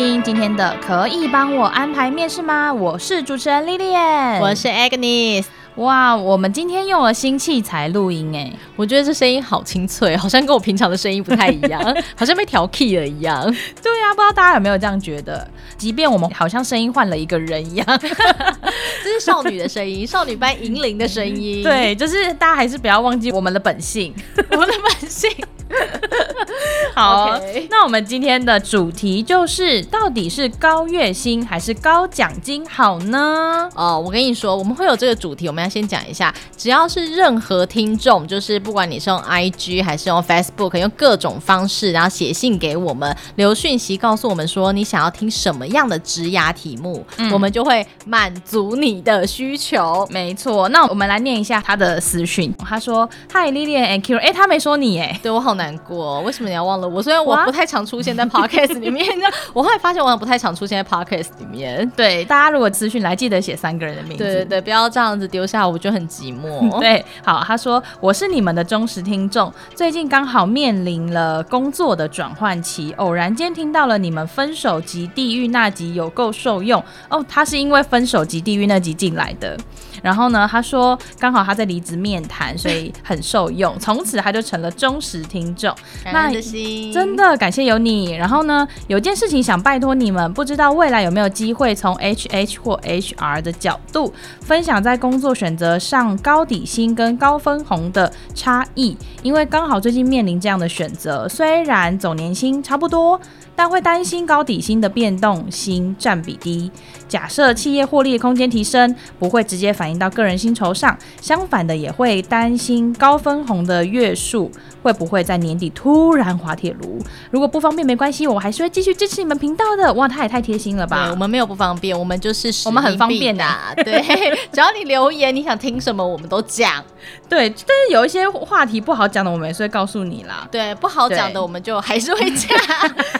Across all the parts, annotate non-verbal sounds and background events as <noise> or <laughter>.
听今天的《可以帮我安排面试吗》，我是主持人 Lilian，我是 Agnes。哇，我们今天用了新器材录音哎，我觉得这声音好清脆，好像跟我平常的声音不太一样，<laughs> 好像被调 key 了一样。对呀、啊，不知道大家有没有这样觉得？即便我们好像声音换了一个人一样，<laughs> 这是少女的声音，<laughs> 少女般银铃的声音。对，就是大家还是不要忘记我们的本性，我们的本性。<laughs> 好，Okay. 那我们今天的主题就是，到底是高月薪还是高奖金好呢？哦，我跟你说，我们会有这个主题，我们要先讲一下，只要是任何听众，就是不管你是用 IG 还是用 Facebook，用各种方式，然后写信给我们，留讯息告诉我们说你想要听什么样的职涯题目，嗯、我们就会满足你的需求。没错，那我们来念一下他的私讯，他说：“Hi Lilian and Kira，哎、欸，他没说你哎，对我好难过，为什么你要忘了我？虽然我不太常出现在 Podcast 里面，<laughs> 我后来发现我好像不太常出现在 Podcast 里面。对，大家如果资讯来，记得写三个人的名字，对对对，不要这样子丢下我，就很寂寞。<laughs> 对，好，他说我是你们的忠实听众，最近刚好面临了工作的转换期，偶然间听到了你们分手及地狱那集，有够受用哦。他是因为分手及地狱那集进来的。然后呢，他说刚好他在离职面谈，所以很受用，从此他就成了忠实听众。感谢心，真的感谢有你。然后呢，有件事情想拜托你们，不知道未来有没有机会从 HH 或 HR 的角度分享在工作选择上高底薪跟高分红的差异，因为刚好最近面临这样的选择，虽然总年薪差不多。但会担心高底薪的变动薪占比低。假设企业获利的空间提升，不会直接反映到个人薪酬上。相反的，也会担心高分红的月数会不会在年底突然滑铁卢。如果不方便没关系，我还是会继续支持你们频道的。哇，他也太贴心了吧！我们没有不方便，我们就是 <laughs> 我们很方便的。对，<laughs> 只要你留言，你想听什么，我们都讲。<laughs> 对，但是有一些话题不好讲的，我们也是会告诉你啦。对，不好讲的，我们就还是会讲。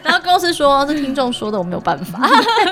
然后。公司说，是听众说的，我没有办法。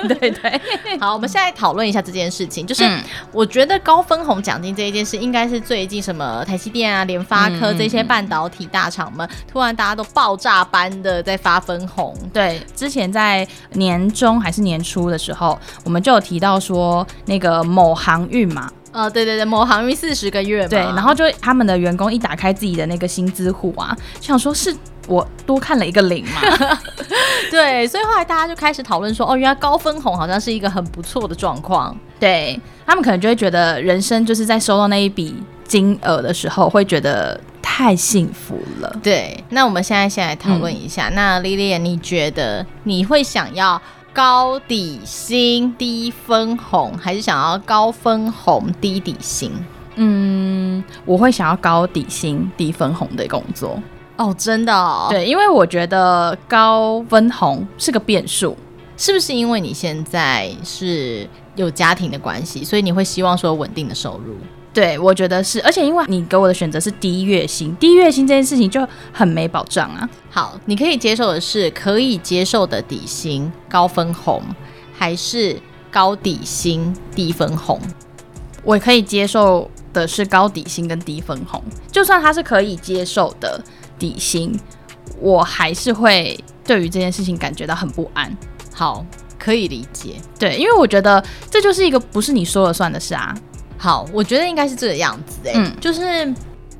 对对，好，我们现在讨论一下这件事情。就是我觉得高分红奖金这一件事，应该是最近什么台积电啊、联发科这些半导体大厂们，突然大家都爆炸般的在发分红。对，之前在年中还是年初的时候，我们就有提到说，那个某航运嘛，呃，对对对，某航运四十个月嘛，对，然后就他们的员工一打开自己的那个薪资户啊，就想说是。我多看了一个零嘛，<laughs> <laughs> 对，所以后来大家就开始讨论说，哦，原来高分红好像是一个很不错的状况。对，他们可能就会觉得，人生就是在收到那一笔金额的时候，会觉得太幸福了。对，那我们现在先来讨论一下，嗯、那 Lilian，你觉得你会想要高底薪低分红，还是想要高分红低底薪？嗯，我会想要高底薪低分红的工作。哦，真的哦，对，因为我觉得高分红是个变数，是不是因为你现在是有家庭的关系，所以你会希望说稳定的收入？对，我觉得是，而且因为你给我的选择是低月薪，低月薪这件事情就很没保障啊。好，你可以接受的是可以接受的底薪高分红，还是高底薪低分红？我可以接受的是高底薪跟低分红，就算它是可以接受的。底薪，我还是会对于这件事情感觉到很不安。好，可以理解。对，因为我觉得这就是一个不是你说了算的事啊。好，我觉得应该是这个样子哎、欸，嗯，就是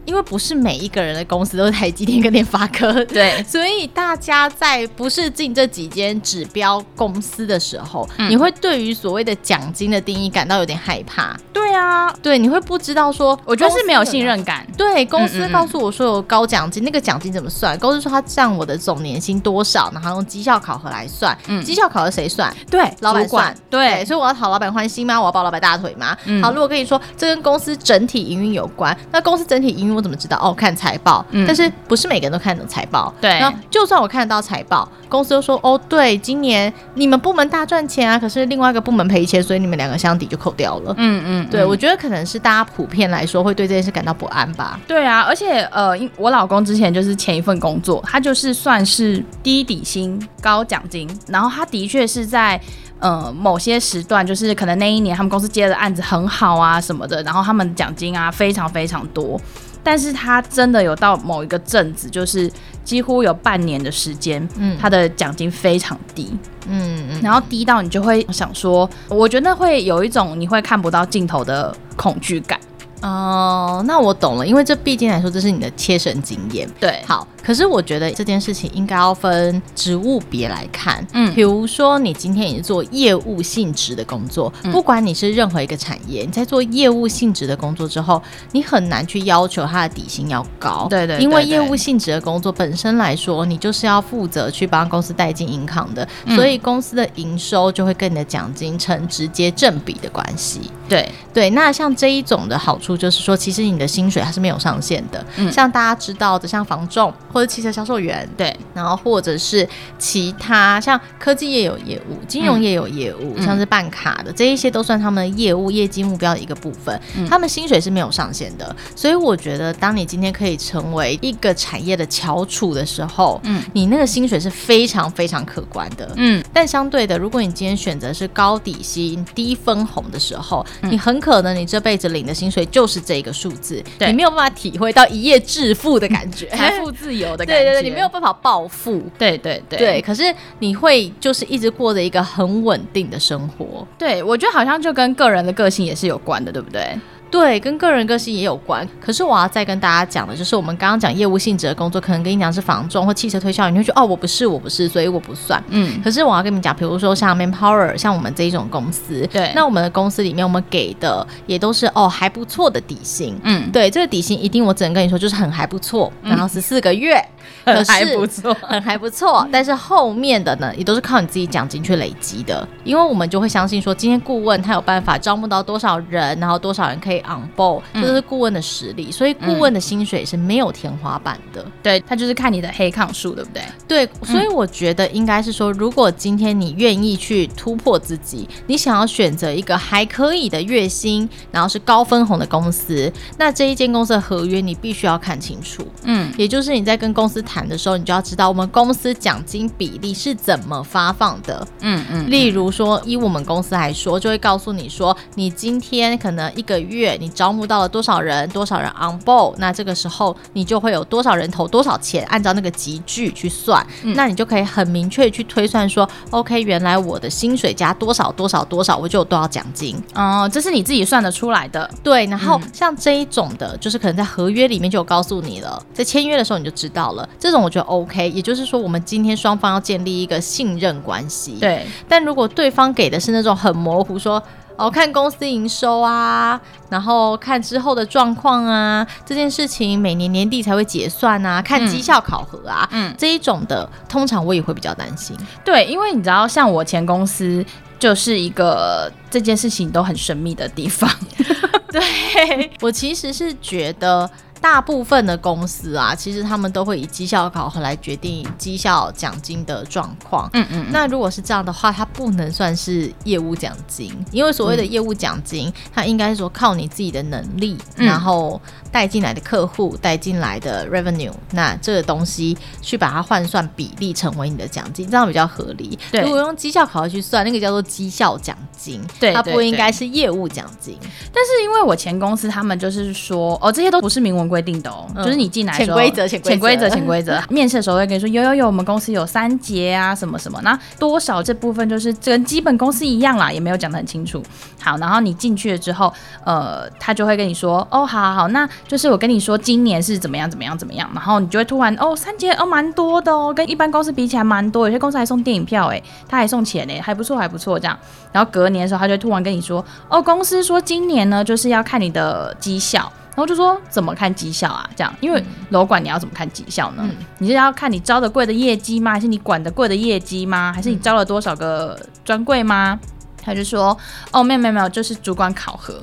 因为不是每一个人的公司都是台积电跟联发科，<laughs> 对，所以大家在不是进这几间指标公司的时候，嗯、你会对于所谓的奖金的定义感到有点害怕。对对啊，对，你会不知道说，我觉得是没有信任感。对，公司告诉我说有高奖金，嗯嗯嗯，那个奖金怎么算？公司说他占我的总年薪多少，然后用绩效考核来算。嗯，绩效考核谁算？对，老板算。对，对，所以我要讨老板欢心吗？我要抱老板大腿吗？嗯、好，如果跟你说这跟公司整体营运有关，那公司整体营运我怎么知道？哦，看财报。嗯，但是不是每个人都看得懂财报？对，那就算我看得到财报，公司又说哦，对，今年你们部门大赚钱啊，可是另外一个部门赔钱，所以你们两个相抵就扣掉了。嗯嗯，对，我觉得可能是大家普遍来说会对这件事感到不安吧。对啊，而且呃，我老公之前就是前一份工作，他就是算是低底薪高奖金，然后他的确是在呃某些时段，就是可能那一年他们公司接的案子很好啊什么的，然后他们奖金啊非常非常多。但是他真的有到某一个阵子，就是几乎有半年的时间，嗯，他的奖金非常低，嗯嗯，然后低到你就会想说，我觉得会有一种你会看不到尽头的恐惧感。哦，那我懂了，因为这毕竟来说，这是你的切身经验。对，好。可是我觉得这件事情应该要分职务别来看，嗯，比如说你今天也是做业务性质的工作，嗯，不管你是任何一个产业，你在做业务性质的工作之后，你很难去要求他的底薪要高，对对，对，对，因为业务性质的工作本身来说，你就是要负责去帮公司带进 income 的，嗯，所以公司的营收就会跟你的奖金成直接正比的关系。对。对，那像这一种的好处就是说，其实你的薪水还是没有上限的，嗯，像大家知道的，像房仲。或者汽车销售员，对，然后或者是其他像科技业有业务，金融业有业务，嗯、像是办卡的这一些都算他们的业务业绩目标的一个部分，嗯、他们薪水是没有上限的。所以我觉得，当你今天可以成为一个产业的翘楚的时候，嗯，你那个薪水是非常非常可观的，嗯。但相对的，如果你今天选择是高底薪低分红的时候，嗯、你很可能你这辈子领的薪水就是这个数字，你没有办法体会到一夜致富的感觉，<laughs> 财富自由。有 <laughs> 的对对对，你没有办法暴富，对对对对，可是你会就是一直过着一个很稳定的生活。对，我觉得好像就跟个人的个性也是有关的，对不对？对，跟个人个性也有关。可是我要再跟大家讲的，就是我们刚刚讲业务性质的工作，可能跟你讲是房仲或汽车推销，你会觉得哦，我不是，我不是，所以我不算。嗯。可是我要跟你们讲，比如说像 Manpower，像我们这一种公司，对，那我们的公司里面，我们给的也都是哦还不错的底薪。嗯，对，这个底薪一定我只能跟你说，就是很还不错，然后十四个月，嗯、很还不错，很还不错。但是后面的呢，也都是靠你自己奖金去累积的，因为我们就会相信说，今天顾问他有办法招募到多少人，然后多少人可以 on board。这是顾问的实力，所以顾问的薪水是没有天花板的。嗯、对，他就是看你的黑抗数，对不对？对，所以我觉得应该是说，如果今天你愿意去突破自己，你想要选择一个还可以的月薪，然后是高分红的公司，那这一间公司的合约你必须要看清楚。嗯，也就是你在跟公司谈的时候，你就要知道我们公司奖金比例是怎么发放的。嗯嗯，例如说，以我们公司来说，就会告诉你说，你今天可能一个月你招募到了。多少人，多少人 on board，那这个时候你就会有多少人投多少钱，按照那个集聚去算，嗯、那你就可以很明确去推算说，OK，原来我的薪水加多少多少多少，我就有多少奖金。哦，这是你自己算得出来的。对，然后像这一种的，就是可能在合约里面就有告诉你了，在签约的时候你就知道了。这种我觉得 OK，也就是说，我们今天双方要建立一个信任关系。对，但如果对方给的是那种很模糊说。哦，看公司营收啊，然后看之后的状况啊，这件事情每年年底才会结算啊，看绩效考核啊，嗯，这一种的，通常我也会比较担心。对，因为你知道，像我前公司就是一个这件事情都很神秘的地方。<laughs> 对，我其实是觉得。大部分的公司啊，其实他们都会以绩效考核来决定绩效奖金的状况。嗯嗯，那如果是这样的话，它不能算是业务奖金，因为所谓的业务奖金，嗯、它应该是说靠你自己的能力，嗯、然后带进来的客户带进来的 revenue，那这个东西去把它换算比例成为你的奖金，这样比较合理。对，如果用绩效考核去算，那个叫做绩效奖金，对，它不应该是业务奖金。但是因为我前公司他们就是说，哦，这些都不是明文。规定的哦，嗯、就是你进来的时候潜规则，潜规则，潜规则。<laughs> 面试的时候会跟你说，有有有，我们公司有三节啊，什么什么，那多少这部分就是跟基本公司一样啦，也没有讲得很清楚。好，然后你进去了之后，呃，他就会跟你说，哦，好好好，那就是我跟你说，今年是怎么样怎么样怎么样，然后你就会突然，哦，三节哦，蛮多的哦，跟一般公司比起来蛮多，有些公司还送电影票，诶，他还送钱诶，还不错还不错这样。然后隔年的时候，他就突然跟你说，哦，公司说今年呢，就是要看你的绩效。然后就说怎么看绩效啊？这样，因为楼管你要怎么看绩效呢？嗯、你是要看你招的贵的业绩吗？还是你管的贵的业绩吗？还是你招了多少个专柜吗？他就说哦，没有没有没有，就是主管考核，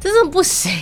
真的不行。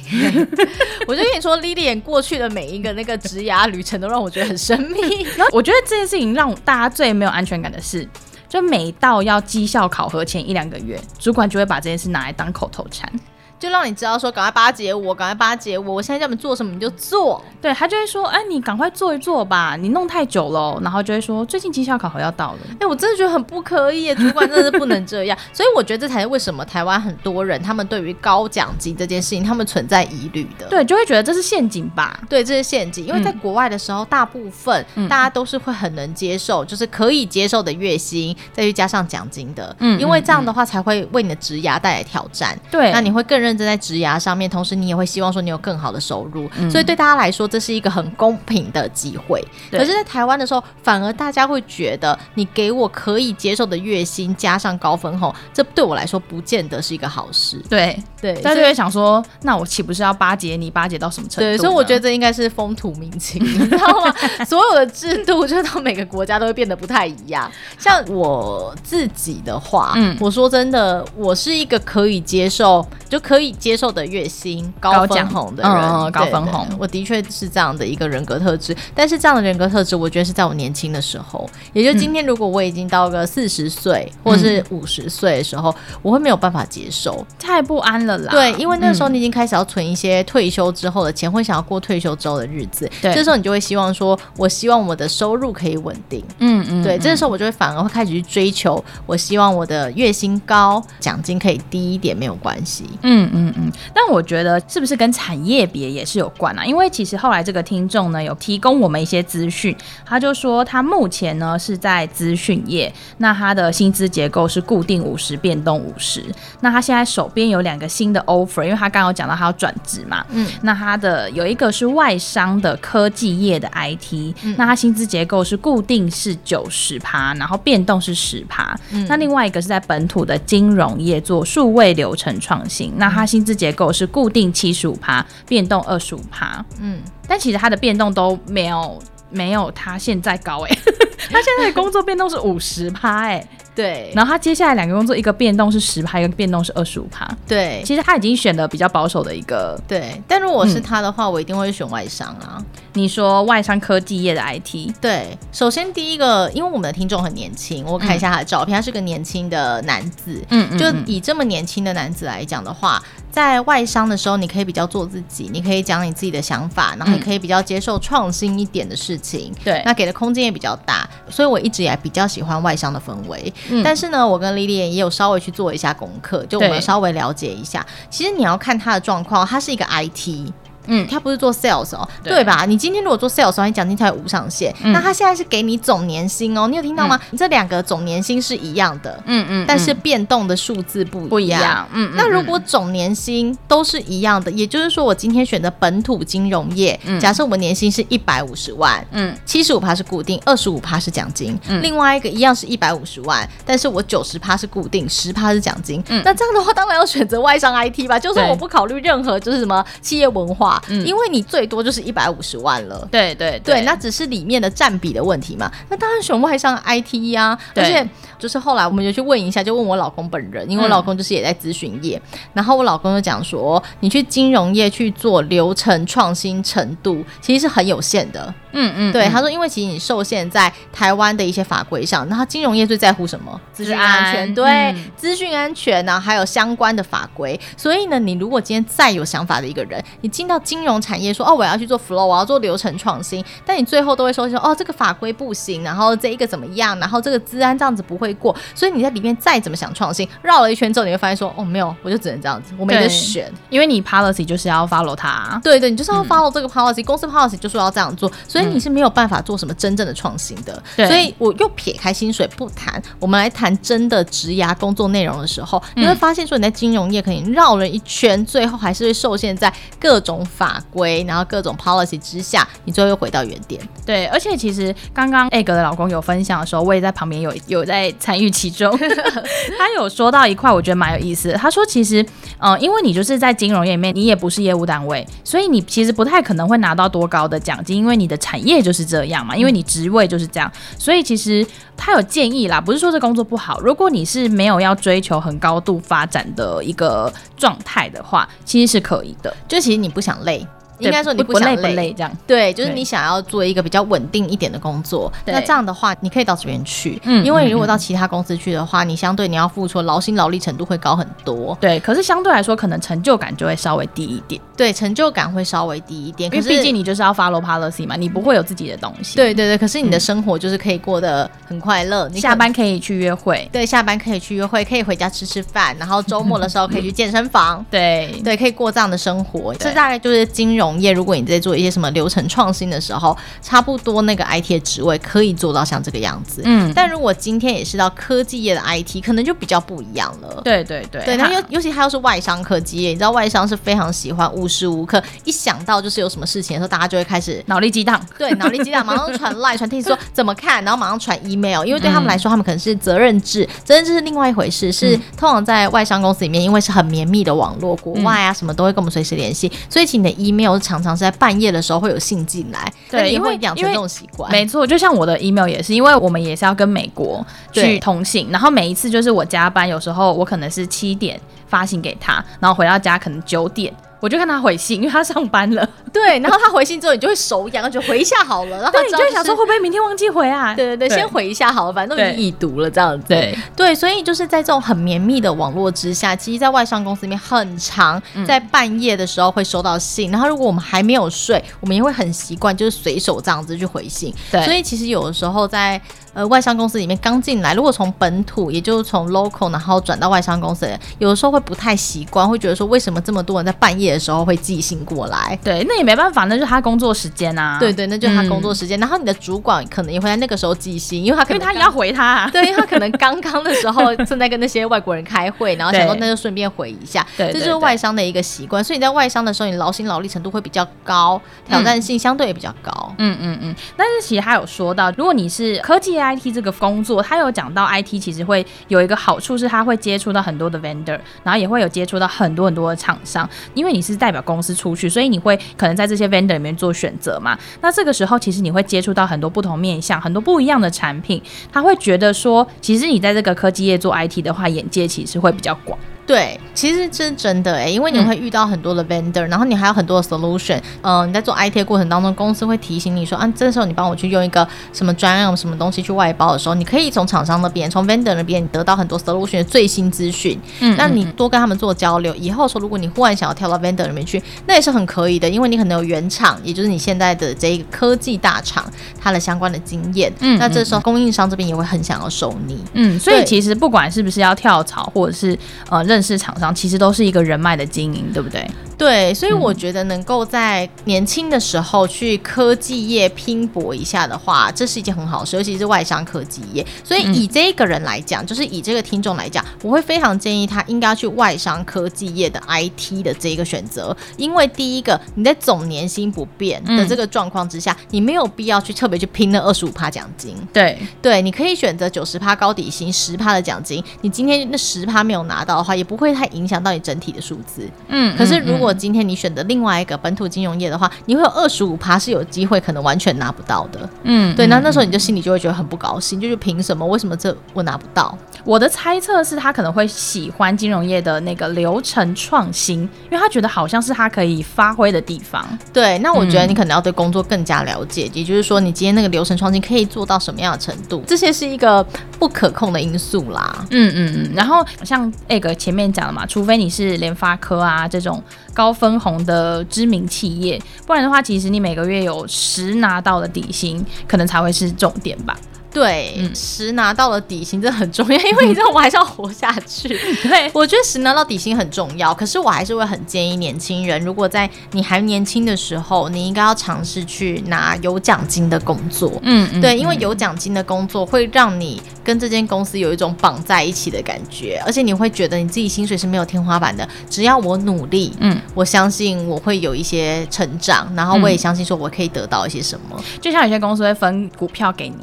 <laughs> 我就跟你说，Lilian 过去的每一个那个职涯旅程都让我觉得很神秘。<laughs> 然后我觉得这件事情让大家最没有安全感的是，就每到要绩效考核前一两个月，主管就会把这件事拿来当口头禅。就让你知道说，赶快巴结我，赶快巴结我，我现在叫你们做什么你就做。对，他就会说，哎，你赶快做一做吧，你弄太久了。然后就会说，最近绩效考核要到了。哎，我真的觉得很不可以，主管真的是不能这样。<laughs> 所以我觉得这才是为什么台湾很多人他们对于高奖金这件事情他们存在疑虑的。对，就会觉得这是陷阱吧？对，这是陷阱，因为在国外的时候，嗯、大部分大家都是会很能接受，就是可以接受的月薪，再去加上奖金的。嗯，因为这样的话才会为你的职涯带来挑战。对，那你会更认真在职涯上。面，同时你也会希望说你有更好的收入，嗯、所以对大家来说这是一个很公平的机会。可是，在台湾的时候，反而大家会觉得你给我可以接受的月薪加上高分红，这对我来说不见得是一个好事。对对，大家就会想说，那我岂不是要巴结你，巴结到什么程度？对，所以我觉得这应该是风土民情，你知道吗？所有的制度就是到每个国家都会变得不太一样。<laughs> 像我自己的话，嗯，我说真的，我是一个可以接受就可以接受的月。薪高分红的人，嗯、高分红，我的确是这样的一个人格特质。但是这样的人格特质，我觉得是在我年轻的时候，也就今天，如果我已经到个四十岁或者是五十岁的时候，嗯、我会没有办法接受，太不安了啦。对，因为那时候你已经开始要存一些退休之后的钱，会想要过退休之后的日子。对，这时候你就会希望说，我希望我的收入可以稳定。嗯嗯，对，这个时候我就会反而会开始去追求，我希望我的月薪高，奖金可以低一点，没有关系。嗯嗯嗯，但我觉得是不是跟产业别也是有关啊？因为其实后来这个听众呢有提供我们一些资讯，他就说他目前呢是在资讯业，那他的薪资结构是固定五十，变动五十。那他现在手边有两个新的 offer，因为他刚刚有讲到他要转职嘛，嗯，那他的有一个是外商的科技业的 IT，嗯，那他薪资结构是固定是九十趴，然后变动是十趴。嗯，那另外一个是在本土的金融业做数位流程创新，那他薪资结构是固定。定七十五趴，变动二十五趴，嗯，但其实它的变动都没有没有他现在高哎、欸，<laughs> 他现在的工作变动是五十趴哎。对，然后他接下来两个工作，一个变动是十趴，一个变动是二十五趴。对，其实他已经选的比较保守的一个。对，但如果是他的话，嗯、我一定会选外商啊。你说外商科技业的 IT？对，首先第一个，因为我们的听众很年轻，我看一下他的照片，嗯、他是个年轻的男子。嗯，就以这么年轻的男子来讲的话，在外商的时候，你可以比较做自己，你可以讲你自己的想法，然后你可以比较接受创新一点的事情。对、嗯，那给的空间也比较大，所以我一直以来比较喜欢外商的氛围。嗯、但是呢，我跟 Lilian 也有稍微去做一下功课，就我们稍微了解一下。其实你要看他的状况，他是一个 IT。嗯，他不是做 sales 哦，对，对吧？你今天如果做 sales 你奖金才有无上限。嗯、那他现在是给你总年薪哦，你有听到吗？这两个总年薪是一样的，嗯嗯，嗯但是变动的数字不一样。不一样，嗯。那如果总年薪都是一样的，嗯、也就是说，我今天选择本土金融业，嗯、假设我们年薪是一百五十万，嗯，七十五趴是固定，二十五趴是奖金。嗯、另外一个一样是一百五十万，但是我九十趴是固定，十趴是奖金。嗯，那这样的话，当然要选择外商 IT 吧，就算我不考虑任何就是什么企业文化。嗯，因为你最多就是一百五十万了，对对对，对，那只是里面的占比的问题嘛。那当然选外上 IT 呀、啊，而且就是后来我们就去问一下，就问我老公本人，因为我老公就是也在咨询业，嗯、然后我老公就讲说，你去金融业去做流程创新程度其实是很有限的。嗯嗯，对，他说，因为其实你受限在台湾的一些法规上，那他金融业最在乎什么？资讯安全，对，资讯安全呢，还有相关的法规。所以呢，你如果今天再有想法的一个人，你进到金融产业说哦，我要去做 flow，我要做流程创新，但你最后都会说说哦，这个法规不行，然后这一个怎么样，然后这个资安这样子不会过，所以你在里面再怎么想创新，绕了一圈之后，你会发现说哦，没有，我就只能这样子，我没得选，因为你 policy 就是要 follow 它，对对，你就是要 follow 这个 policy，、嗯、公司 policy 就说要这样做，所以你是没有办法做什么真正的创新的。对，所以我又撇开薪水不谈，我们来谈真的职涯工作内容的时候，你会发现说你在金融业可能绕了一圈，最后还是会受限在各种法规，然后各种 policy 之下，你最后又回到原点。对，而且其实刚刚 Egg 的老公有分享的时候，我也在旁边有有在参与其中。<laughs> 他有说到一块，我觉得蛮有意思的。他说，其实，嗯、呃，因为你就是在金融业里面，你也不是业务单位，所以你其实不太可能会拿到多高的奖金，因为你的产业就是这样嘛，因为你职位就是这样。所以其实他有建议啦，不是说这工作不好，如果你是没有要追求很高度发展的一个状态的话，其实是可以的。就其实你不想累。应该说你不想累，不累，这样，对，就是你想要做一个比较稳定一点的工作。那这样的话，你可以到这边去，嗯，因为如果到其他公司去的话，嗯、你相对你要付出劳心劳力程度会高很多。对，可是相对来说，可能成就感就会稍微低一点。对，成就感会稍微低一点，可是毕竟你就是要 follow policy 嘛，你不会有自己的东西。对对对，可是你的生活就是可以过得很快乐，你下班可以去约会，对，下班可以去约会，可以回家吃吃饭，然后周末的时候可以去健身房，<laughs> 对对，可以过这样的生活。这大概就是金融业，如果你在做。一些什么流程创新的时候，差不多那个 IT 的职位可以做到像这个样子。嗯，但如果今天也是到科技业的 IT，可能就比较不一样了。对对对，对，那尤尤其他又是外商科技业，你知道外商是非常喜欢无时无刻一想到就是有什么事情的时候，大家就会开始脑力激荡。<laughs> 对，脑力激荡，马上传 Line 传听说怎么看，然后马上传 email，因为对他们来说，他们可能是责任制，责任制是另外一回事。是通常在外商公司里面，因为是很绵密的网络，国外啊什么都会跟我们随时联系，所以请你的 email 常常是在半夜的时候会有信进来，对，因为养成这种习惯，没错，就像我的 email 也是，因为我们也是要跟美国去通信，然后每一次就是我加班，有时候我可能是七点发信给他，然后回到家可能九点。我就看他回信，因为他上班了。<laughs> 对，然后他回信之后，你就会手痒，就回一下好了。然后对，你就会想说会不会明天忘记回啊？对对对，对先回一下好了，反正都已经已读了这样子。对对，所以就是在这种很绵密的网络之下，其实，在外商公司里面很长，在半夜的时候会收到信。嗯、然后如果我们还没有睡，我们也会很习惯，就是随手这样子去回信。对，所以其实有的时候在。呃，外商公司里面刚进来，如果从本土，也就是从 local，然后转到外商公司的人，有的时候会不太习惯，会觉得说，为什么这么多人在半夜的时候会寄信过来？对，那也没办法，那就是他工作时间啊。对对，那就是他工作时间。嗯、然后你的主管可能也会在那个时候寄信，因为他可能他也要回他、啊，<laughs> 对，因为他可能刚刚的时候正在跟那些外国人开会，然后想说 <laughs> 那就顺便回一下。对，这就是外商的一个习惯。所以你在外商的时候，你劳心劳力程度会比较高，挑战性相对也比较高。嗯嗯嗯。但是其实他有说到，如果你是科技 IT 这个工作。他有讲到 IT 其实会有一个好处是，他会接触到很多的 vendor，然后也会有接触到很多很多的厂商，因为你是代表公司出去，所以你会可能在这些 vendor 里面做选择嘛。那这个时候其实你会接触到很多不同面向，很多不一样的产品，他会觉得说，其实你在这个科技业做 IT 的话，眼界其实会比较广。对，其实这是真的哎，因为你会遇到很多的 vendor，、嗯、然后你还有很多的 solution。嗯、呃，你在做 IT 的过程当中，公司会提醒你说，啊，这时候你帮我去用一个什么专用、什么东西去外包的时候，你可以从厂商那边、从 vendor 那边，你得到很多 solution 的最新资讯。嗯，那你多跟他们做交流，以后说如果你忽然想要跳到 vendor 里面去，那也是很可以的，因为你可能有原厂，也就是你现在的这一个科技大厂它的相关的经验。嗯，那这时候供应商这边也会很想要收你。嗯，所以其实不管是不是要跳槽，或者是呃认识厂商，其实。都是一个人脉的经营，对不对？对，所以我觉得能够在年轻的时候去科技业拼搏一下的话，这是一件很好事，尤其是外商科技业。所以以这个人来讲，就是以这个听众来讲，我会非常建议他应该要去外商科技业的 IT 的这个选择，因为第一个你在总年薪不变的这个状况之下，你没有必要去特别去拼那二十五趴奖金。对对，你可以选择九十趴高底薪，十趴的奖金。你今天那十趴没有拿到的话，也不会太影响到你整体的数字。嗯，可是如果今天你选择另外一个本土金融业的话，你会有二十五趴是有机会可能完全拿不到的。嗯，对，那那时候你就心里就会觉得很不高兴，就是凭什么？为什么这我拿不到？我的猜测是他可能会喜欢金融业的那个流程创新，因为他觉得好像是他可以发挥的地方。对，那我觉得你可能要对工作更加了解，嗯、也就是说你今天那个流程创新可以做到什么样的程度？这些是一个不可控的因素啦。嗯嗯嗯。然后像 Egg 前面面讲了嘛，除非你是联发科啊这种高分红的知名企业，不然的话，其实你每个月有十拿到的底薪，可能才会是重点吧。对，嗯、实拿到了底薪这很重要，<laughs> 因为你知道我还是要活下去。<laughs> 对，我觉得十拿到底薪很重要，可是我还是会很建议年轻人，如果在你还年轻的时候，你应该要尝试去拿有奖金的工作。嗯，嗯对，因为有奖金的工作会让你跟这间公司有一种绑在一起的感觉，而且你会觉得你自己薪水是没有天花板的，只要我努力，嗯，我相信我会有一些成长，然后我也相信说我可以得到一些什么。嗯、就像有些公司会分股票给你。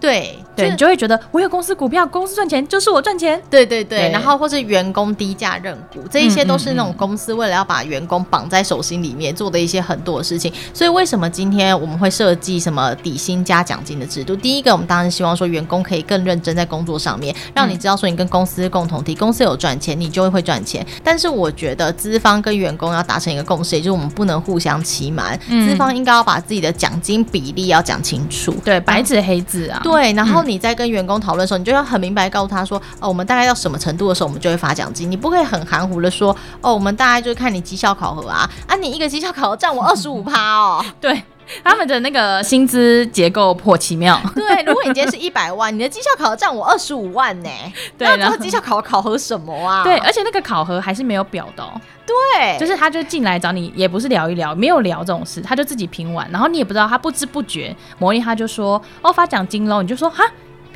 对对，你就会觉得我有公司股票，公司赚钱就是我赚钱。对对对，对然后或是员工低价认股，这一些都是那种公司为了要把员工绑在手心里面做的一些很多的事情。所以为什么今天我们会设计什么底薪加奖金的制度？第一个，我们当然希望说员工可以更认真在工作上面，让你知道说你跟公司共同体，公司有赚钱，你就会会赚钱。但是我觉得资方跟员工要达成一个共识，也就是我们不能互相欺瞒，资方应该要把自己的奖金比例要讲清楚，对，白纸黑字啊。对，然后你在跟员工讨论的时候，你就要很明白告诉他说，哦，我们大概到什么程度的时候，我们就会发奖金。你不可以很含糊的说，哦，我们大概就是看你绩效考核啊，啊，你一个绩效考核占我二十五趴哦。<laughs> 对，<laughs> 他们的那个薪资结构颇奇妙。<laughs> 对，如果你今天是一百万，<laughs> 你的绩效考核占我二十五万呢？对，然后绩效考核考核什么啊？对，而且那个考核还是没有表的哦。对，就是他就进来找你，也不是聊一聊，没有聊这种事，他就自己评完，然后你也不知道，他不知不觉，某一天他就说，哦，发奖金喽，你就说哈。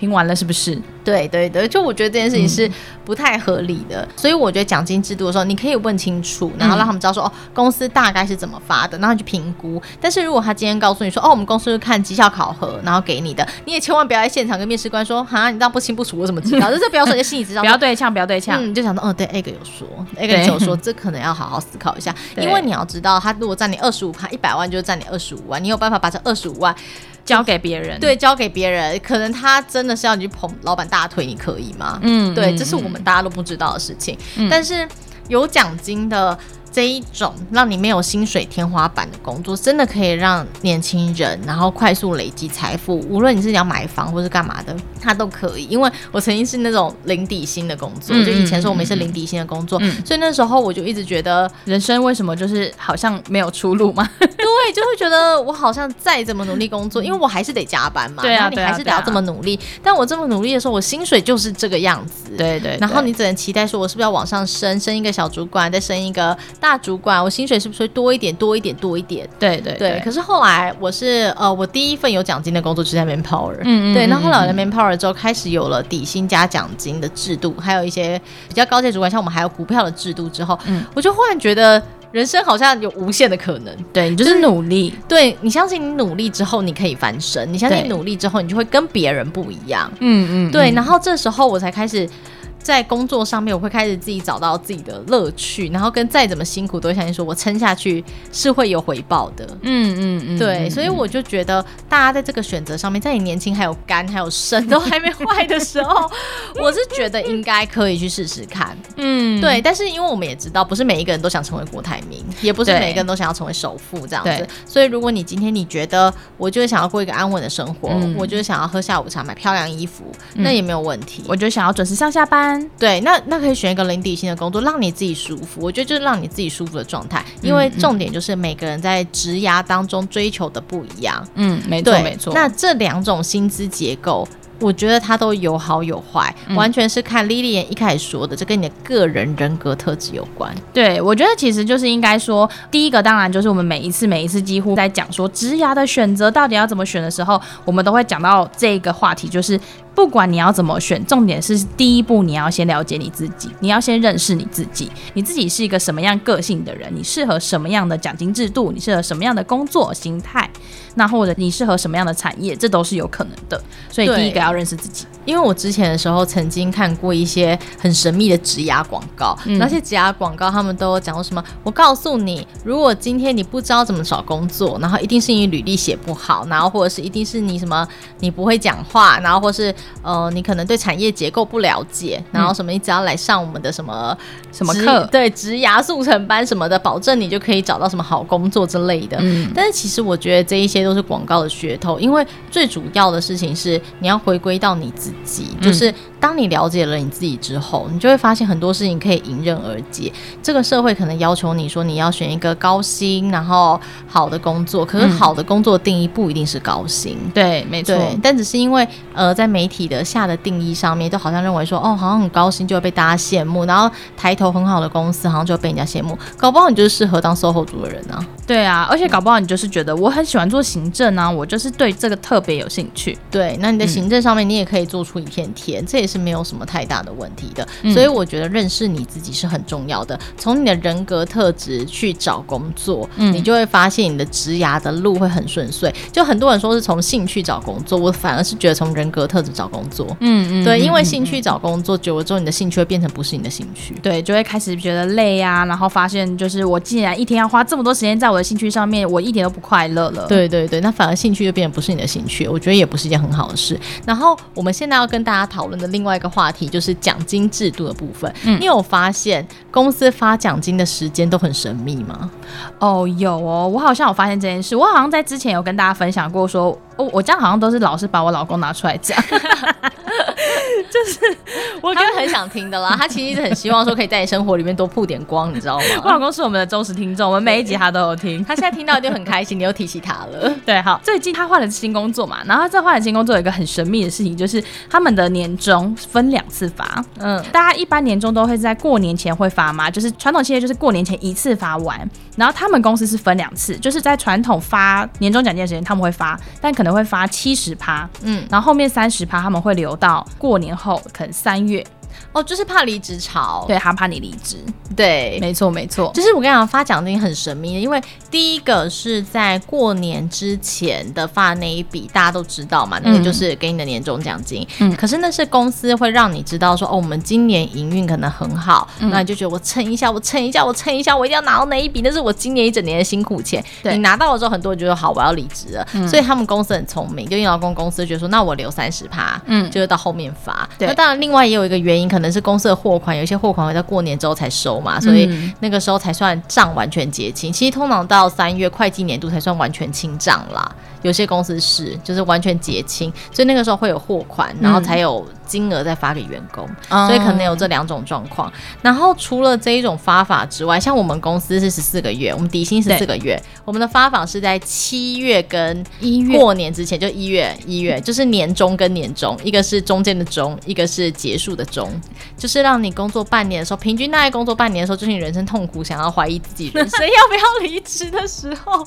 评完了是不是？对对对，就我觉得这件事情是不太合理的，嗯、所以我觉得奖金制度的时候，你可以问清楚，然后让他们知道说，嗯、哦，公司大概是怎么发的，然后去评估。但是如果他今天告诉你说，哦，我们公司是看绩效考核，然后给你的，你也千万不要在现场跟面试官说，哈，你这样不清不楚，我怎么知道？<laughs> 就是不要说你心里知道，不要对呛，不要对呛，嗯，就想到，哦，对，A 哥有说，A 哥有说，这可能要好好思考一下，<laughs> 因为你要知道，他如果占你二十五趴，一百万就占你二十五万，你有办法把这二十五万。交给别人，对，交给别人，可能他真的是要你去捧老板大腿，你可以吗？嗯，对，这是我们大家都不知道的事情。嗯，但是有奖金的。这一种让你没有薪水天花板的工作，真的可以让年轻人然后快速累积财富。无论你是要买房或是干嘛的，他都可以。因为我曾经是那种零底薪的工作，嗯、就以前说我们是零底薪的工作，嗯、所以那时候我就一直觉得人生为什么就是好像没有出路嘛？对，就会觉得我好像再怎么努力工作，<laughs> 因为我还是得加班嘛。对啊，你还是得要这么努力。啊啊啊、但我这么努力的时候，我薪水就是这个样子。对，对对。然后你只能期待说，我是不是要往上升，升一个小主管，再升一个。大主管，我薪水是不是会多一点，多一点，多一点？对对对，对。可是后来我是呃，我第一份有奖金的工作就是在 Manpower，嗯嗯，对。那后，来我在 Manpower 之后，开始有了底薪加奖金的制度，还有一些比较高阶主管，像我们还有股票的制度之后，嗯，我就忽然觉得人生好像有无限的可能。对，你就是努力，对，你相信你努力之后你可以翻身，你相信你努力之后你就会跟别人不一样。嗯嗯，对。然后这时候我才开始。在工作上面，我会开始自己找到自己的乐趣，然后跟再怎么辛苦，都会相信说我撑下去是会有回报的。嗯嗯嗯，对，所以我就觉得大家在这个选择上面，在你年轻还有肝还有肾都还没坏的时候，我是觉得应该可以去试试看。<laughs> 嗯，对。但是因为我们也知道，不是每一个人都想成为郭台铭，也不是每一个人都想要成为首富这样子。所以如果你今天你觉得我就是想要过一个安稳的生活，嗯、我就是想要喝下午茶、买漂亮衣服，嗯、那也没有问题。我就想要准时上下班。对，那那可以选一个零底薪的工作，让你自己舒服。我觉得就是让你自己舒服的状态，因为重点就是每个人在职涯当中追求的不一样。嗯，没错没错。那这两种薪资结构。我觉得它都有好有坏，嗯、完全是看 Lilian 一开始说的，这跟你的个人人格特质有关。对，我觉得其实就是应该说，第一个当然就是我们每一次每一次几乎在讲说职涯的选择到底要怎么选的时候，我们都会讲到这个话题，就是不管你要怎么选，重点是第一步你要先了解你自己，你要先认识你自己，你自己是一个什么样个性的人，你适合什么样的奖金制度，你适合什么样的工作形态。那或者你适合什么样的产业，这都是有可能的。所以第一个要认识自己。因为我之前的时候曾经看过一些很神秘的职涯广告，嗯、那些职涯广告他们都有讲过什么？我告诉你，如果今天你不知道怎么找工作，然后一定是你履历写不好，然后或者是一定是你什么你不会讲话，然后或是呃你可能对产业结构不了解，然后什么你只要来上我们的什么什么课，对职涯速成班什么的，保证你就可以找到什么好工作之类的。嗯、但是其实我觉得这一些都是广告的噱头，因为最主要的事情是你要回归到你自己。就是当你了解了你自己之后，你就会发现很多事情可以迎刃而解。这个社会可能要求你说你要选一个高薪，然后好的工作，可是好的工作定义不一定是高薪。嗯、对，没错。但只是因为呃，在媒体的下的定义上面，都好像认为说，哦，好像很高薪就会被大家羡慕，然后抬头很好的公司好像就会被人家羡慕，搞不好你就是适合当 SOHO 族的人啊。对啊，而且搞不好你就是觉得我很喜欢做行政啊，我就是对这个特别有兴趣。对，那你的行政上面你也可以做出一片天，嗯、这也是没有什么太大的问题的。嗯、所以我觉得认识你自己是很重要的。从你的人格特质去找工作，嗯、你就会发现你的职涯的路会很顺遂。就很多人说是从兴趣找工作，我反而是觉得从人格特质找工作。嗯嗯，对，因为兴趣找工作久了之后，你的兴趣会变成不是你的兴趣，对，就会开始觉得累呀、啊，然后发现就是我既然一天要花这么多时间在我的兴趣上面，我一点都不快乐了。对对对，那反而兴趣就变得不是你的兴趣，我觉得也不是一件很好的事。然后我们现在要跟大家讨论的另外一个话题就是奖金制度的部分。嗯，你有发现公司发奖金的时间都很神秘吗？哦，有哦，我好像有发现这件事。我好像在之前有跟大家分享过说，我这样好像都是老是把我老公拿出来讲。<laughs> 就是我刚刚很想听的啦，他其实一直很希望说可以在你生活里面多曝点光，你知道吗？<laughs> 我老公是我们的忠实听众，我们每一集他都有听，他现在听到就很开心。你又提起他了，<laughs> 对，好，最近他换了新工作嘛，然后他这换了新工作有一个很神秘的事情，就是他们的年终分两次发。嗯，大家一般年终都会在过年前会发嘛，就是传统企业就是过年前一次发完，然后他们公司是分两次，就是在传统发年终奖金的时间他们会发，但可能会发七十趴，嗯，然后后面三十趴他们会留到过年后，可能三月。哦，就是怕离职潮，对，他怕你离职，对，没错没错。就是我跟你讲，发奖金很神秘的，因为第一个是在过年之前的发那一笔，大家都知道嘛，嗯、那个就是给你的年终奖金。嗯，可是那是公司会让你知道说，哦，我们今年营运可能很好，嗯、那你就觉得我撑一下，我撑一下，我撑一下，我一定要拿到那一笔，那是我今年一整年的辛苦钱。对，你拿到了之后，很多人觉得好，我要离职了。嗯、所以他们公司很聪明，就你老公公司觉得说，那我留三十趴，嗯，就是到后面发。对，那当然另外也有一个原因，可能是公司的货款，有一些货款会在过年之后才收嘛，所以那个时候才算账完全结清。其实通常到三月会计年度才算完全清账啦。有些公司是就是完全结清，所以那个时候会有货款，然后才有金额再发给员工，嗯、所以可能有这两种状况。然后除了这一种发法之外，像我们公司是十四个月，我们底薪十四个月，我们的发法是在七月跟一月过年之前，就一月一月，就是年终跟年终，一个是中间的中，一个是结束的中，就是让你工作半年的时候，平均大概工作半年的时候，就是你人生痛苦，想要怀疑自己人生要不要离职的时候，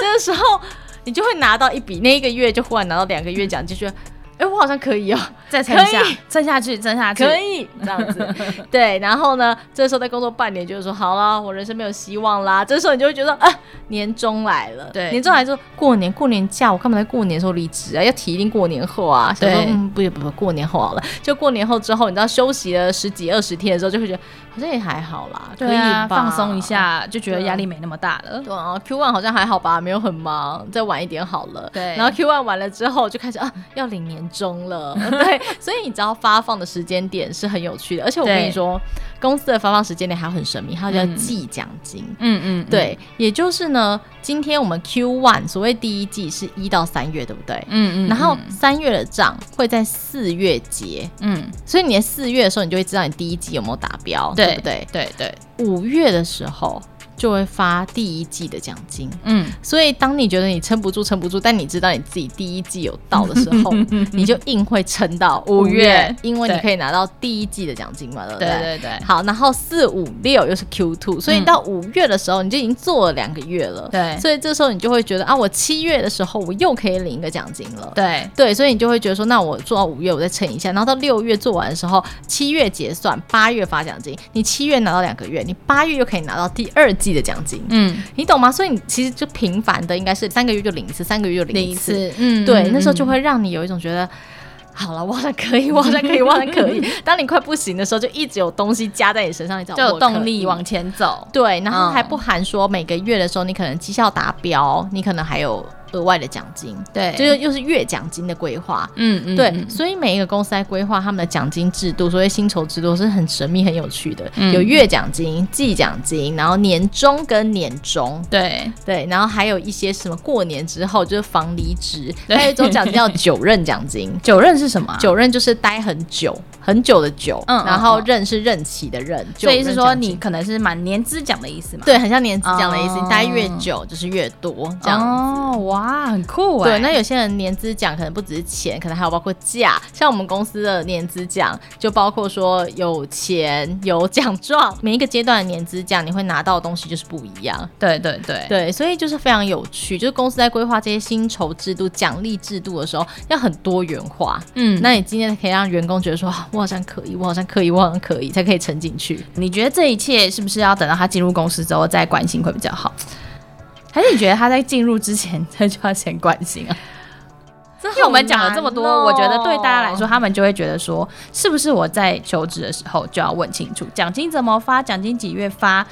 这个时候。你就会拿到一笔，那一个月就忽然拿到两个月奖金，就觉得，哎、欸，我好像可以哦，<laughs> 再撑下，撑下去，撑下去，可以这样子。<laughs> 对，然后呢，这时候再工作半年，就是说，好了，我人生没有希望啦。这时候你就会觉得，啊，年终来了，对，年终来说，过年过年假，我干嘛在过年的时候离职啊？要提一定过年后啊。想说，嗯，不不不，过年后好了，就过年后之后，你知道休息了十几二十天的时候，就会觉得。好像也还好啦，可以、啊、放松一下，就觉得压力没那么大了。对啊，Q one 好像还好吧，没有很忙，再晚一点好了。对，然后 Q one 完了之后就开始啊，要领年终了。<laughs> 对，所以你知道发放的时间点是很有趣的，而且我跟你说，公司的发放时间点还很神秘，它叫季奖金。嗯嗯，对，也就是呢，今天我们 Q one 所谓第一季是一到三月，对不对？嗯嗯，然后三月的账会在四月结。嗯，所以你在四月的时候，你就会知道你第一季有没有达标。对不对？对对，五月的时候。就会发第一季的奖金，嗯，所以当你觉得你撑不住，撑不住，但你知道你自己第一季有到的时候，<laughs> 你就硬会撑到五月，因为你可以拿到第一季的奖金嘛，对不对？对对对。好，然后四五六又是 Q two，所以到五月的时候，你就已经做了两个月了，对，所以这时候你就会觉得啊，我七月的时候我又可以领一个奖金了，对。对，所以你就会觉得说，那我做到五月，我再撑一下，然后到六月做完的时候，七月结算，八月发奖金，你七月拿到两个月，你八月又可以拿到第二季的奖金，嗯，你懂吗？所以你其实就频繁的应该是三个月就领一次，三个月就领一次，一次嗯，对，那时候就会让你有一种觉得，好了，我好像 <laughs> 可以，我好像可以，我好像可以。当你快不行的时候，就一直有东西加在你身上，你就有动力往前走。对，然后还不含说每个月的时候，你可能绩效达标，你可能还有。额外的奖金，对，就是又是月奖金的规划，嗯嗯，对，所以每一个公司在规划他们的奖金制度，所谓薪酬制度是很神秘、很有趣的，嗯、有月奖金、季奖金，然后年终跟年终，对对，然后还有一些什么过年之后就是防离职，还有一种奖金叫 <laughs> 九任奖金，九任是什么、啊？九任就是待很久。很久的久，嗯，然后任是任期的任，所以是说你可能是满年资奖的意思嘛？对，很像年资奖的意思，你待越久就是越多这样子。哦，哇，很酷哎。对，那有些人年资奖可能不只是钱，可能还有包括价。像我们公司的年资奖就包括说有钱有奖状，每一个阶段的年资奖你会拿到的东西就是不一样。对对对对，所以就是非常有趣，就是公司在规划这些薪酬制度、奖励制度的时候要很多元化。嗯，那你今天可以让员工觉得说。我好像可以，我好像可以，我好像可以，才可以沉进去。你觉得这一切是不是要等到他进入公司之后再关心会比较好？还是你觉得他在进入之前他就要先关心啊？<laughs> 因为我们讲了这么多，我觉得对大家来说，他们就会觉得说，是不是我在求职的时候就要问清楚奖金怎么发，奖金几月发？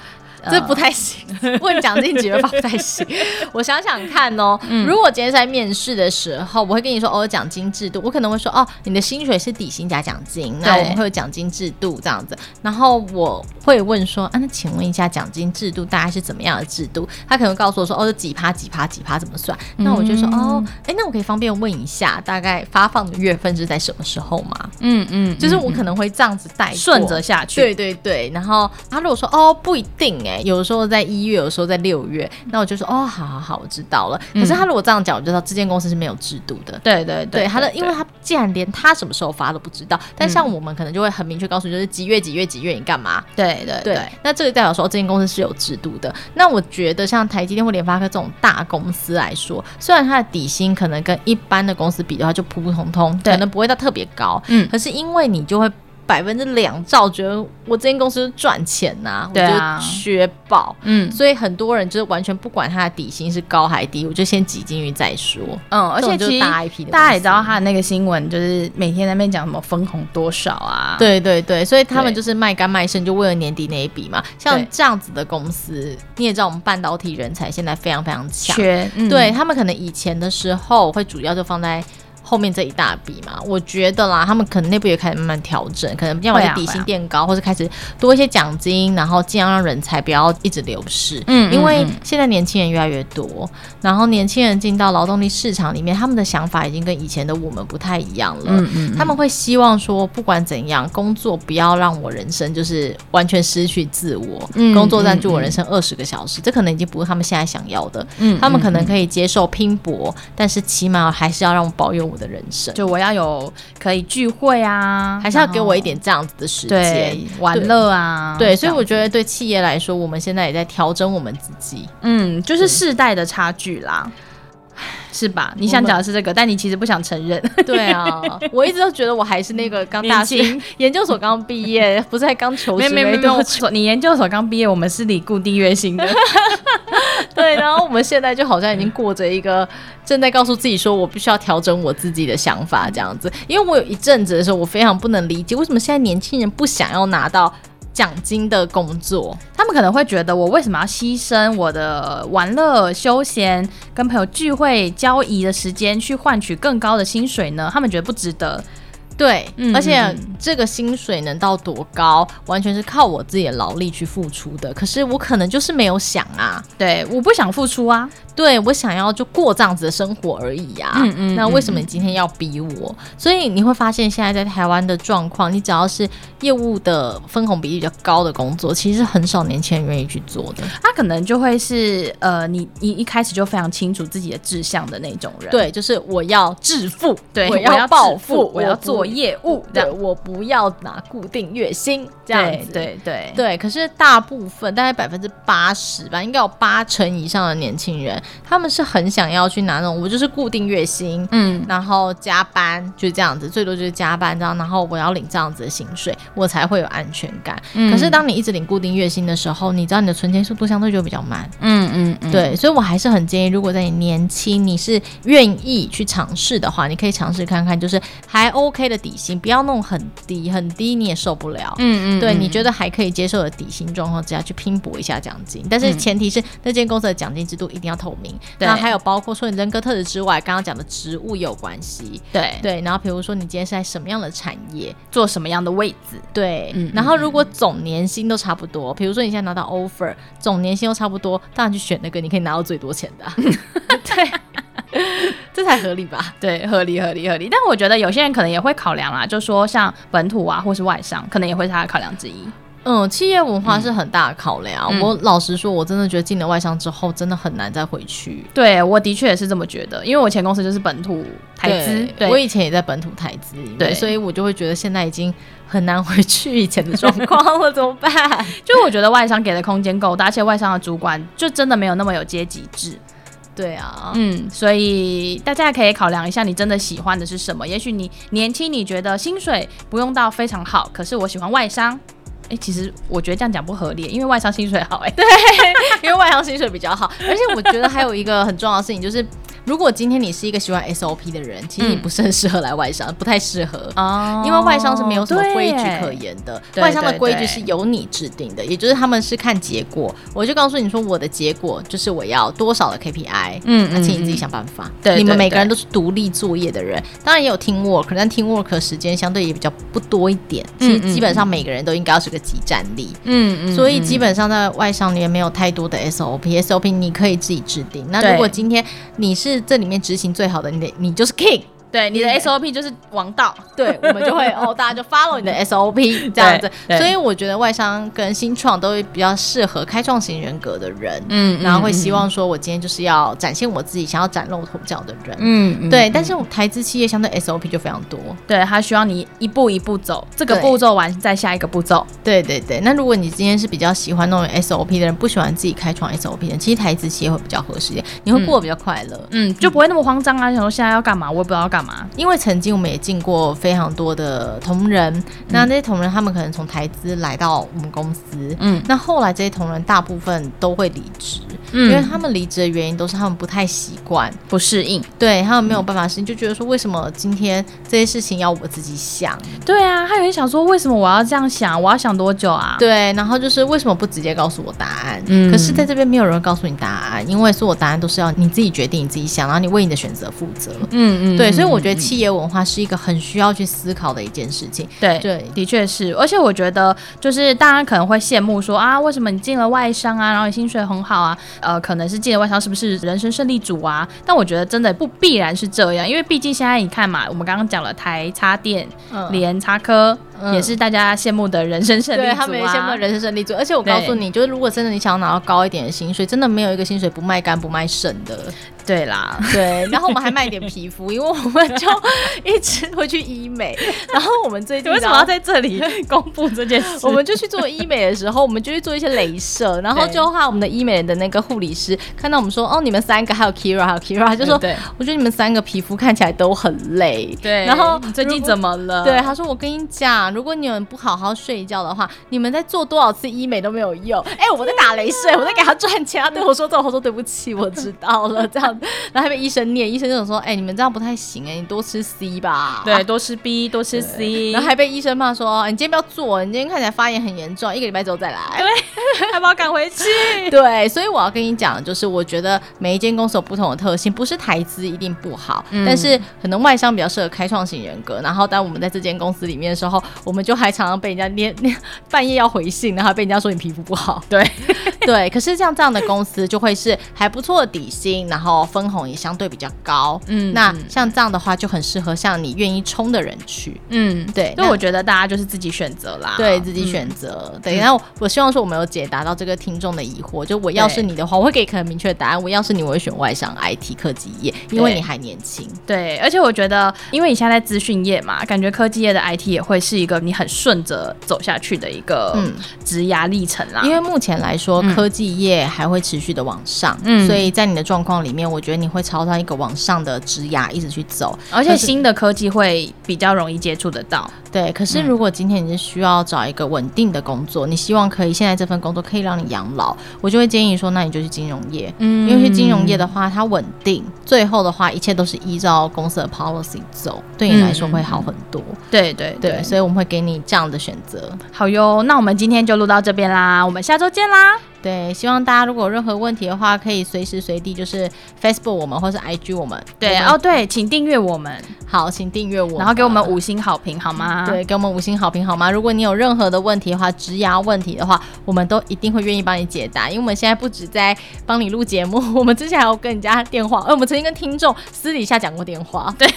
这不太行，<laughs> 问奖金几月发不太行。我想想看哦，嗯、如果今天在面试的时候，我会跟你说哦，奖金制度，我可能会说哦，你的薪水是底薪加奖金，那我们会有奖金制度这样子。然后我会问说啊，那请问一下奖金制度大概是怎么样的制度？他可能告诉我说哦，是几趴几趴几趴怎么算？那我就说哦，哎，那我可以方便问一下，大概发放的月份是在什么时候吗？嗯嗯，就是我可能会这样子带顺着下去。对对对，然后他如果说哦，不一定哎。有的时候在一月，有的时候在六月，那我就说哦，好好好，我知道了。可是他如果这样讲，我就知道这间公司是没有制度的。对对对，他的，因为他既然连他什么时候发都不知道，但像我们可能就会很明确告诉你，就是几月几月几月你干嘛？对对对，那这个代表说这间公司是有制度的。那我觉得像台积电或联发科这种大公司来说，虽然它的底薪可能跟一般的公司比的话就普普通通，可能不会到特别高，嗯，可是因为你就会。百分之两兆，觉得我这间公司赚钱呐、我就确保，嗯，所以很多人就是完全不管他的底薪是高还低，我就先挤进去再说，嗯，而且其实大 IP 的，大家也知道他的那个新闻，就是每天在那边讲什么分红多少啊，对对对，所以他们就是卖肝卖肾，就为了年底那一笔嘛。像这样子的公司，你也知道，我们半导体人才现在非常非常强，缺，嗯、对他们可能以前的时候会主要就放在。后面这一大笔嘛，我觉得啦，他们可能内部也开始慢慢调整，可能要么就底薪垫高，或是开始多一些奖金，然后尽量让人才不要一直流失。嗯，因为现在年轻人越来越多，然后年轻人进到劳动力市场里面，他们的想法已经跟以前的我们不太一样了。嗯嗯，他们会希望说，不管怎样，工作不要让我人生就是完全失去自我。嗯，工作占据我人生二十个小时，这可能已经不是他们现在想要的。嗯，他们可能可以接受拼搏，但是起码还是要让我保有我的人生，就我要有可以聚会啊，还是要给我一点这样子的时间玩乐啊。对，所以我觉得对企业来说，我们现在也在调整我们自己。嗯，就是世代的差距啦，是吧？你想讲的是这个，但你其实不想承认。<laughs> 对啊，我一直都觉得我还是那个 <laughs> 刚大学研究所刚毕业，不是还刚求职没多久。你研究所刚毕业，我们是领固定月薪的。<laughs> 对，然后我们现在就好像已经过着一个正在告诉自己说，我必须要调整我自己的想法这样子。因为我有一阵子的时候，我非常不能理解为什么现在年轻人不想要拿到奖金的工作，他们可能会觉得我为什么要牺牲我的玩乐、休闲、跟朋友聚会、交谊的时间去换取更高的薪水呢？他们觉得不值得。对，嗯、而且这个薪水能到多高，完全是靠我自己的劳力去付出的。可是我可能就是没有想啊，对，我不想付出啊，对，我想要就过这样子的生活而已啊。嗯嗯，那为什么你今天要逼我？所以你会发现现在在台湾的状况，你只要是业务的分红比例比较高的工作，其实很少年轻人愿意去做的。他可能就会是呃，你你一开始就非常清楚自己的志向的那种人。对，就是我要致富，对，我要暴富，我要做。业务对，我不要拿固定月薪这样子，对对对。可是大部分大概百分之八十吧，应该有八成以上的年轻人，他们是很想要去拿那种，我就是固定月薪，嗯，然后加班就这样子，最多就是加班这样，然后我要领这样子的薪水，我才会有安全感。嗯、可是当你一直领固定月薪的时候，你知道你的存钱速度相对就比较慢，嗯嗯，嗯对。所以我还是很建议，如果在你年轻，你是愿意去尝试的话，你可以尝试看看，就是还 OK 的。底薪不要弄很低，很低你也受不了。嗯嗯，对，你觉得还可以接受的底薪状况之下去拼搏一下奖金，但是前提是那间公司的奖金制度一定要透有名。那还有包括说你人格特质之外，刚刚讲的职务有关系。对对，然后比如说你今天是在什么样的产业，做什么样的位置？对，嗯然后如果总年薪都差不多，比如说你现在拿到 offer，总年薪都差不多，当然去选那个你可以拿到最多钱的。<laughs> 对。这才合理吧？对，合理合理合理。但我觉得有些人可能也会考量啦，就说像本土啊，或是外商，可能也会是他的考量之一。嗯，企业文化是很大的考量。嗯、我老实说，我真的觉得进了外商之后，真的很难再回去。对，我的确也是这么觉得，因为我前公司就是本土台资，对，我以前也在本土台资里面，对，所以我就会觉得现在已经很难回去以前的状况了，怎么办？<laughs> <laughs> 就我觉得外商给的空间够大，而且外商的主管就真的没有那么有阶级制。对啊，嗯，所以大家可以考量一下，你真的喜欢的是什么？也许你年轻，你觉得薪水不用到非常好，可是我喜欢外商。哎，其实我觉得这样讲不合理，因为外商薪水好。哎，对，<laughs> 因为外商薪水比较好，而且我觉得还有一个很重要的事情就是。如果今天你是一个喜欢 SOP 的人，其实你不是很适合来外商，嗯、不太适合哦，因为外商是没有什么规矩可言的。外商的规矩是由你制定的，也就是他们是看结果。我就告诉你说，我的结果就是我要多少的 KPI，嗯，那请你自己想办法。对，你们每个人都是独立作业的人，当然也有 team work，但 team work 时间相对也比较不多一点。其实基本上每个人都应该要是个集战力，嗯嗯，所以基本上在外商里面没有太多的 SOP，SOP 你可以自己制定。那如果今天你是这里面执行最好的，你你就是 king。对，你的 SOP 就是王道，对，我们就会 <laughs> 哦，大家就 follow 你的 SOP 这样子。所以我觉得外商跟新创都会比较适合开创型人格的人，嗯，然后会希望说我今天就是要展现我自己，想要崭露头角的人，嗯，对。但是台资企业相对 SOP 就非常多，对，他需要你一步一步走，这个步骤完再下一个步骤。对对对。那如果你今天是比较喜欢那种 SOP 的人，不喜欢自己开创 SOP 的人，其实台资企业会比较合适一点，你会过得比较快乐，嗯，就不会那么慌张啊，想说现在要干嘛，我也不知道要干嘛。因为曾经我们也进过非常多的同仁，嗯、那那些同仁他们可能从台资来到我们公司，嗯，那后来这些同仁大部分都会离职，嗯，因为他们离职的原因都是他们不太习惯、不适应，对他们没有办法适应，就觉得说为什么今天这些事情要我自己想？对啊，他有人想说为什么我要这样想？我要想多久啊？对，然后就是为什么不直接告诉我答案？嗯，可是在这边没有人告诉你答案，因为所有答案都是要你自己决定、你自己想，然后你为你的选择负责。嗯嗯，对，所以我觉得企业文化是一个很需要去思考的一件事情。对对，的确是。而且我觉得，就是大家可能会羡慕说啊，为什么你进了外商啊，然后你薪水很好啊？呃，可能是进了外商是不是人生胜利组啊？但我觉得真的不必然是这样，因为毕竟现在你看嘛，我们刚刚讲了台插电、联插科。也是大家羡慕的人生胜利组啊！对，他们也羡慕的人生胜利组。而且我告诉你，就是如果真的你想要拿到高一点的薪水，真的没有一个薪水不卖肝不卖肾的。对啦，对。然后我们还卖点皮肤，因为我们就一直会去医美。<laughs> 然后我们最近为什么要在这里 <laughs> 公布这件事？我们就去做医美的时候，我们就去做一些镭射。然后就怕我们的医美的那个护理师看到我们说：“哦，你们三个还有 Kira 还有 Kira，就说，对，我觉得你们三个皮肤看起来都很累。”对。然后你最近怎么了？对，他说：“我跟你讲。”如果你们不好好睡觉的话，你们在做多少次医美都没有用。<laughs> 哎、欸，我在打雷射，我在给他赚钱。他对我说这种话，我说对不起，我知道了。这样，然后还被医生念，医生就说：“哎、欸，你们这样不太行，哎，你多吃 C 吧。”对，多吃 B，多吃 C。然后还被医生骂说：“你今天不要做，你今天看起来发炎很严重，一个礼拜之后再来。”对，<laughs> 还把我赶回去。<laughs> 对，所以我要跟你讲，就是我觉得每一间公司有不同的特性，不是台资一定不好，嗯、但是可能外商比较适合开创型人格。然后当我们在这间公司里面的时候，我们就还常常。被人家捏 <laughs> 捏半夜要回信，然后被人家说你皮肤不好，对 <laughs> 对。可是像这样的公司就会是还不错的底薪，然后分红也相对比较高。嗯，那像这样的话就很适合像你愿意冲的人去。嗯，对。所以我觉得大家就是自己选择啦，对自己选择。嗯、对，然后我希望说我没有解答到这个听众的疑惑。就我要是你的话，我会给可能明确的答案。我要是你，我会选外商 IT 科技业，因为你还年轻。对，而且我觉得，因为你现在在资讯业嘛，感觉科技业的 IT 也会是一个你很顺着。走下去的一个职涯历程啦，因为目前来说，科技业还会持续的往上，嗯，所以在你的状况里面，我觉得你会朝上一个往上的职涯一直去走，而且新的科技会比较容易接触得到。对，可是如果今天你是需要找一个稳定的工作，你希望可以现在这份工作可以让你养老，我就会建议说，那你就去金融业，嗯，因为去金融业的话，它稳定，最后的话一切都是依照公司的 policy 走，对你来说会好很多。对对。对，所以我们会给你这样的选择。好哟，那我们今天就录到这边啦，我们下周见啦，对，希望大家如果有任何问题的话，可以随时随地就是 Facebook 我们或是 IG 我们。对哦，对，请订阅我们。好，请订阅我，然后给我们五星好评好吗？对，给我们五星好评好吗？如果你有任何的问题的话，职涯问题的话，我们都一定会愿意帮你解答，因为我们现在不止在帮你录节目，<laughs> 我们之前还有跟人家电话，而我们曾经跟听众私底下讲过电话。对。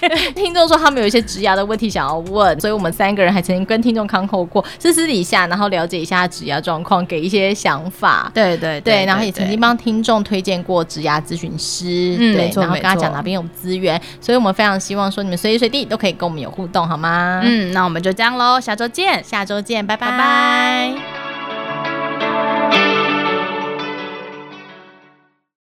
<laughs> 听众说他们有一些职涯的问题想要问，所以我们三个人还曾经跟听众康扣过，是私底下，然后了解一下职涯状况，给一些想法。对对对，对，然后也曾经帮听众推荐过职涯咨询师，嗯、对，然后跟他讲哪边有资源，所以我们非常希望说你们随时随地都可以跟我们有互动，好吗？嗯，那我们就这样喽，下周见，下周见，拜拜